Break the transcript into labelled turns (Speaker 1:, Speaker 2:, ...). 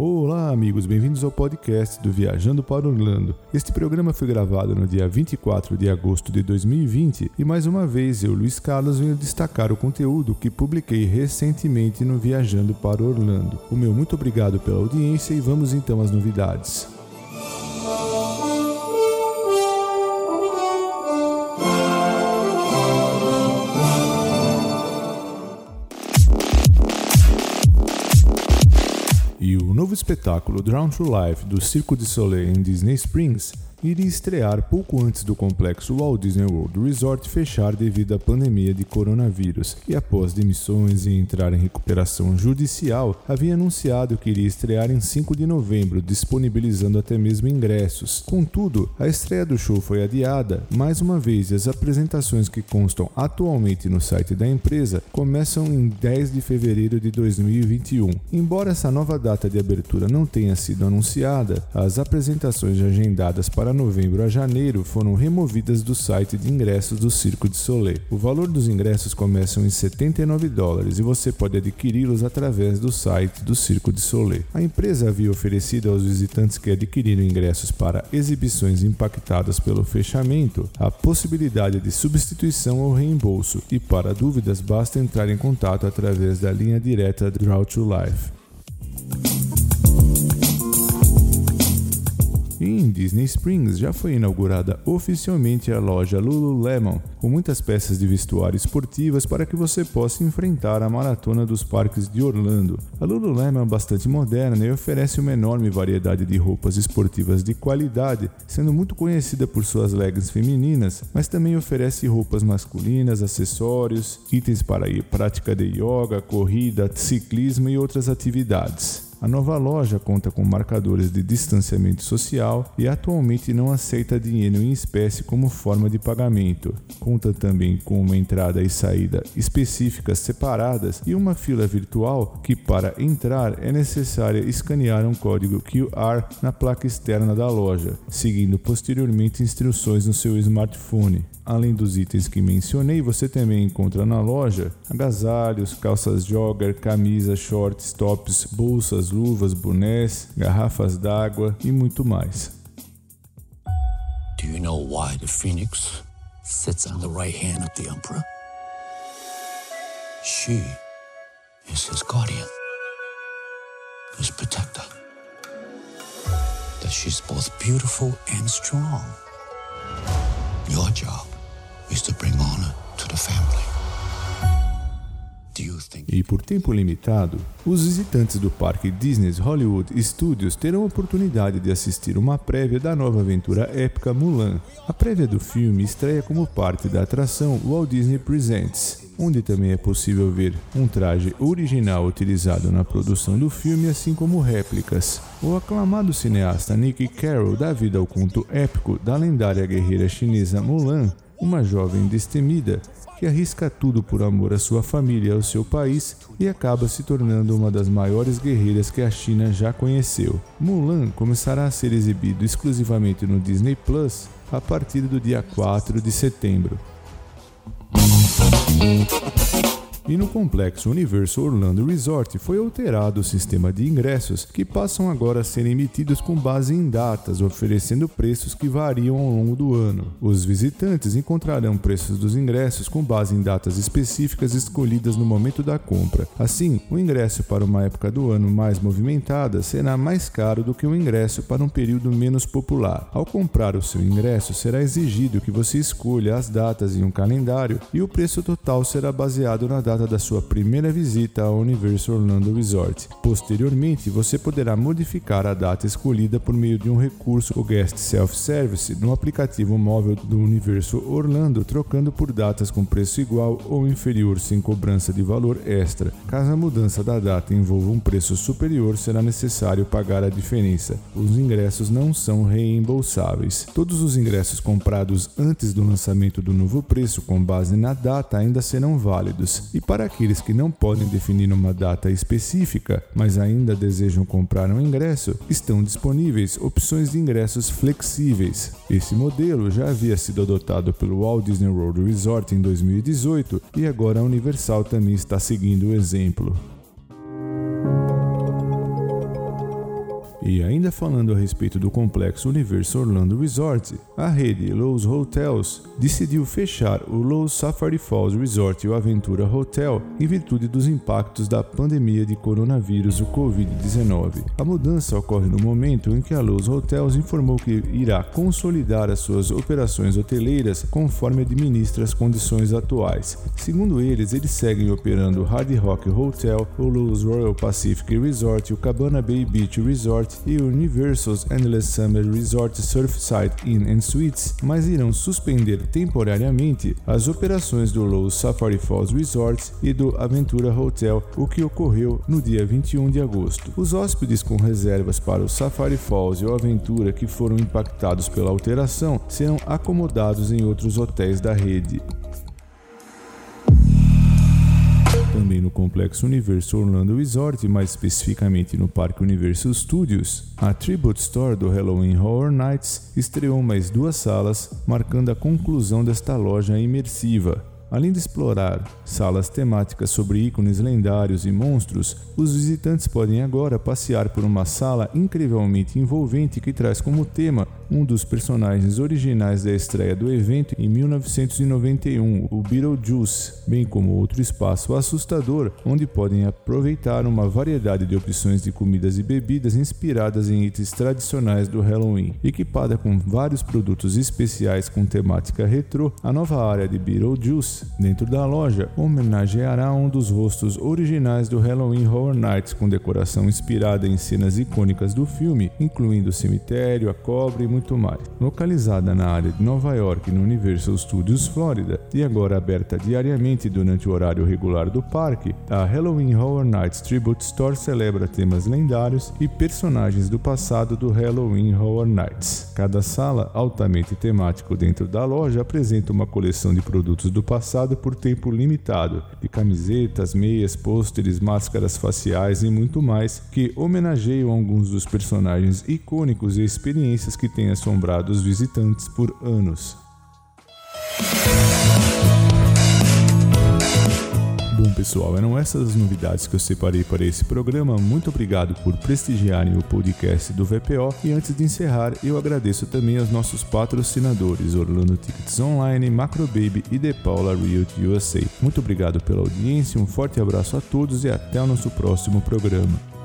Speaker 1: Olá, amigos, bem-vindos ao podcast do Viajando para Orlando. Este programa foi gravado no dia 24 de agosto de 2020 e mais uma vez eu, Luiz Carlos, venho destacar o conteúdo que publiquei recentemente no Viajando para Orlando. O meu muito obrigado pela audiência e vamos então às novidades. E o novo espetáculo Drown to Life do Circo de Soleil em Disney Springs iria estrear pouco antes do complexo Walt Disney World Resort fechar devido à pandemia de coronavírus e após demissões e entrar em recuperação judicial, havia anunciado que iria estrear em 5 de novembro, disponibilizando até mesmo ingressos. Contudo, a estreia do show foi adiada mais uma vez e as apresentações que constam atualmente no site da empresa começam em 10 de fevereiro de 2021. Embora essa nova data de abertura não tenha sido anunciada, as apresentações agendadas para para novembro a janeiro foram removidas do site de ingressos do Circo de Soleil. O valor dos ingressos começam em 79 dólares e você pode adquiri-los através do site do Circo de Soleil. A empresa havia oferecido aos visitantes que adquiriram ingressos para exibições impactadas pelo fechamento a possibilidade de substituição ou reembolso, e para dúvidas basta entrar em contato através da linha direta Draw to Life. Em Disney Springs já foi inaugurada oficialmente a loja Lululemon, com muitas peças de vestuário esportivas para que você possa enfrentar a maratona dos parques de Orlando. A Lululemon é bastante moderna e oferece uma enorme variedade de roupas esportivas de qualidade, sendo muito conhecida por suas leggings femininas, mas também oferece roupas masculinas, acessórios, itens para a prática de yoga, corrida, ciclismo e outras atividades. A nova loja conta com marcadores de distanciamento social e atualmente não aceita dinheiro em espécie como forma de pagamento. Conta também com uma entrada e saída específicas separadas e uma fila virtual que, para entrar, é necessário escanear um código QR na placa externa da loja, seguindo posteriormente instruções no seu smartphone. Além dos itens que mencionei, você também encontra na loja agasalhos, calças jogger, camisas, shorts, tops, bolsas, luvas, bonés, garrafas d'água e muito mais.
Speaker 2: Do you know why the phoenix sits on the right hand of the emperor? She is his guardian, his protector. That she's both beautiful and strong. Your job is to bring honor to the family.
Speaker 1: E por tempo limitado, os visitantes do parque Disney's Hollywood Studios terão a oportunidade de assistir uma prévia da nova aventura épica Mulan. A prévia do filme estreia como parte da atração Walt Disney Presents, onde também é possível ver um traje original utilizado na produção do filme, assim como réplicas. O aclamado cineasta Nick Carroll dá vida ao conto épico da lendária guerreira chinesa Mulan, uma jovem destemida que arrisca tudo por amor à sua família e ao seu país e acaba se tornando uma das maiores guerreiras que a China já conheceu. Mulan começará a ser exibido exclusivamente no Disney Plus a partir do dia 4 de setembro. E no complexo Universo Orlando Resort foi alterado o sistema de ingressos, que passam agora a ser emitidos com base em datas, oferecendo preços que variam ao longo do ano. Os visitantes encontrarão preços dos ingressos com base em datas específicas escolhidas no momento da compra. Assim, o ingresso para uma época do ano mais movimentada será mais caro do que o ingresso para um período menos popular. Ao comprar o seu ingresso, será exigido que você escolha as datas em um calendário e o preço total será baseado na data data da sua primeira visita ao Universo Orlando Resort. Posteriormente, você poderá modificar a data escolhida por meio de um recurso, o Guest Self-Service, no aplicativo móvel do Universo Orlando, trocando por datas com preço igual ou inferior sem cobrança de valor extra. Caso a mudança da data envolva um preço superior, será necessário pagar a diferença. Os ingressos não são reembolsáveis. Todos os ingressos comprados antes do lançamento do novo preço com base na data ainda serão válidos e para aqueles que não podem definir uma data específica, mas ainda desejam comprar um ingresso, estão disponíveis opções de ingressos flexíveis. Esse modelo já havia sido adotado pelo Walt Disney World Resort em 2018 e agora a Universal também está seguindo o exemplo. E ainda falando a respeito do complexo Universo Orlando Resort, a rede Lowe's Hotels decidiu fechar o Lowe's Safari Falls Resort e o Aventura Hotel em virtude dos impactos da pandemia de coronavírus, o Covid-19. A mudança ocorre no momento em que a Lowe's Hotels informou que irá consolidar as suas operações hoteleiras conforme administra as condições atuais. Segundo eles, eles seguem operando o Hard Rock Hotel, o Lowe's Royal Pacific Resort, o Cabana Bay Beach Resort e o Universal's Endless Summer Resort Surfside Inn and Suites, mas irão suspender temporariamente as operações do Lowe's Safari Falls Resort e do Aventura Hotel, o que ocorreu no dia 21 de agosto. Os hóspedes com reservas para o Safari Falls e o Aventura que foram impactados pela alteração serão acomodados em outros hotéis da rede. Complexo Universo Orlando Resort, mais especificamente no Parque Universo Studios, a Tribute Store do Halloween Horror Nights estreou mais duas salas, marcando a conclusão desta loja imersiva. Além de explorar salas temáticas sobre ícones lendários e monstros, os visitantes podem agora passear por uma sala incrivelmente envolvente que traz como tema um dos personagens originais da estreia do evento em 1991, o Beetlejuice, bem como outro espaço assustador onde podem aproveitar uma variedade de opções de comidas e bebidas inspiradas em itens tradicionais do Halloween. Equipada com vários produtos especiais com temática retrô, a nova área de Beetlejuice dentro da loja homenageará um dos rostos originais do Halloween Horror Nights com decoração inspirada em cenas icônicas do filme, incluindo o cemitério, a cobra e muito mais. Localizada na área de Nova York, no Universal Studios Florida, e agora aberta diariamente durante o horário regular do parque, a Halloween Horror Nights Tribute Store celebra temas lendários e personagens do passado do Halloween Horror Nights. Cada sala, altamente temático dentro da loja, apresenta uma coleção de produtos do passado por tempo limitado, de camisetas, meias, pôsteres, máscaras faciais e muito mais, que homenageiam alguns dos personagens icônicos e experiências que têm assombrado os visitantes por anos. Pessoal, eram essas as novidades que eu separei para esse programa. Muito obrigado por prestigiarem o podcast do VPO. E antes de encerrar, eu agradeço também aos nossos patrocinadores Orlando Tickets Online, Macro Baby e The Paula Realty USA. Muito obrigado pela audiência, um forte abraço a todos e até o nosso próximo programa.